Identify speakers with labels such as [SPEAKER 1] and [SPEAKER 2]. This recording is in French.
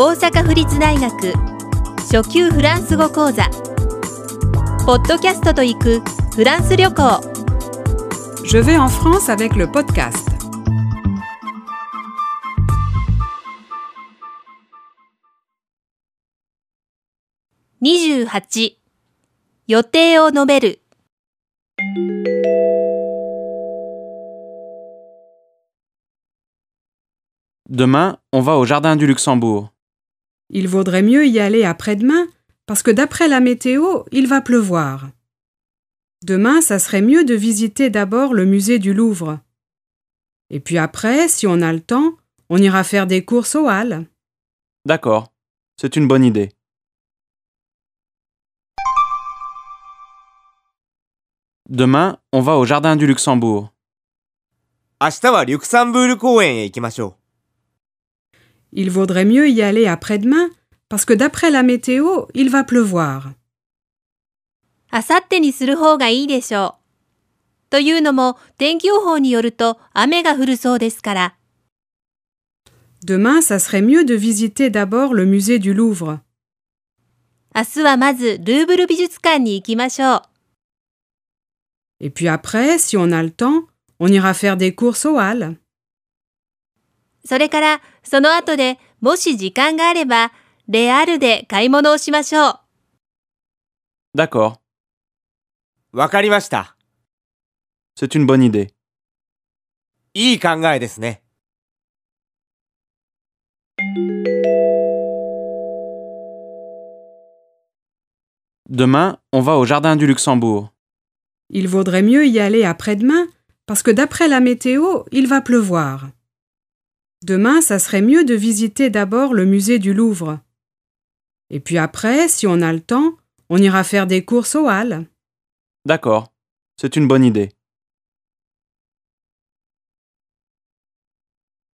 [SPEAKER 1] 大阪府立大学初級フランス語講座ポッドキャストと行くフランス旅行
[SPEAKER 2] Je vais en France avec le podcast.
[SPEAKER 1] 28予定を述べる
[SPEAKER 3] Demain, on va au jardin du Luxembourg.
[SPEAKER 2] Il vaudrait mieux y aller après-demain parce que d'après la météo, il va pleuvoir. Demain, ça serait mieux de visiter d'abord le musée du Louvre. Et puis après, si on a le temps, on ira faire des courses aux Halles.
[SPEAKER 3] D'accord, c'est une bonne idée. Demain, on va au jardin du Luxembourg.
[SPEAKER 4] 明日はリュクサンブール公園へ行きましょ
[SPEAKER 2] Il vaudrait mieux y aller après-demain parce que d'après la météo, il va pleuvoir.
[SPEAKER 1] あさってにする方がいいでしょう。というのも天気予報によると雨が降るそうですから。
[SPEAKER 2] Demain, ça serait mieux de visiter d'abord le musée du Louvre.
[SPEAKER 1] 明日はまずルーブル美術館に行きましょう。
[SPEAKER 2] Et puis après, si on a le temps, on ira faire des courses aux Halles.
[SPEAKER 1] それからその後でもし時間があればレアルで買い物をしましょう。
[SPEAKER 3] D'accord,
[SPEAKER 4] う。わかりました。
[SPEAKER 3] c'est une bonne idée.
[SPEAKER 4] いい考えですね。
[SPEAKER 3] Demain, on va au jardin du Luxembourg.
[SPEAKER 2] Il vaudrait mieux y aller après-demain parce que d'après la météo, il va pleuvoir. Demain, ça serait mieux de visiter d'abord le musée du Louvre. Et puis après, si on a le temps, on ira faire des courses aux Halles.
[SPEAKER 3] D'accord, c'est une bonne idée.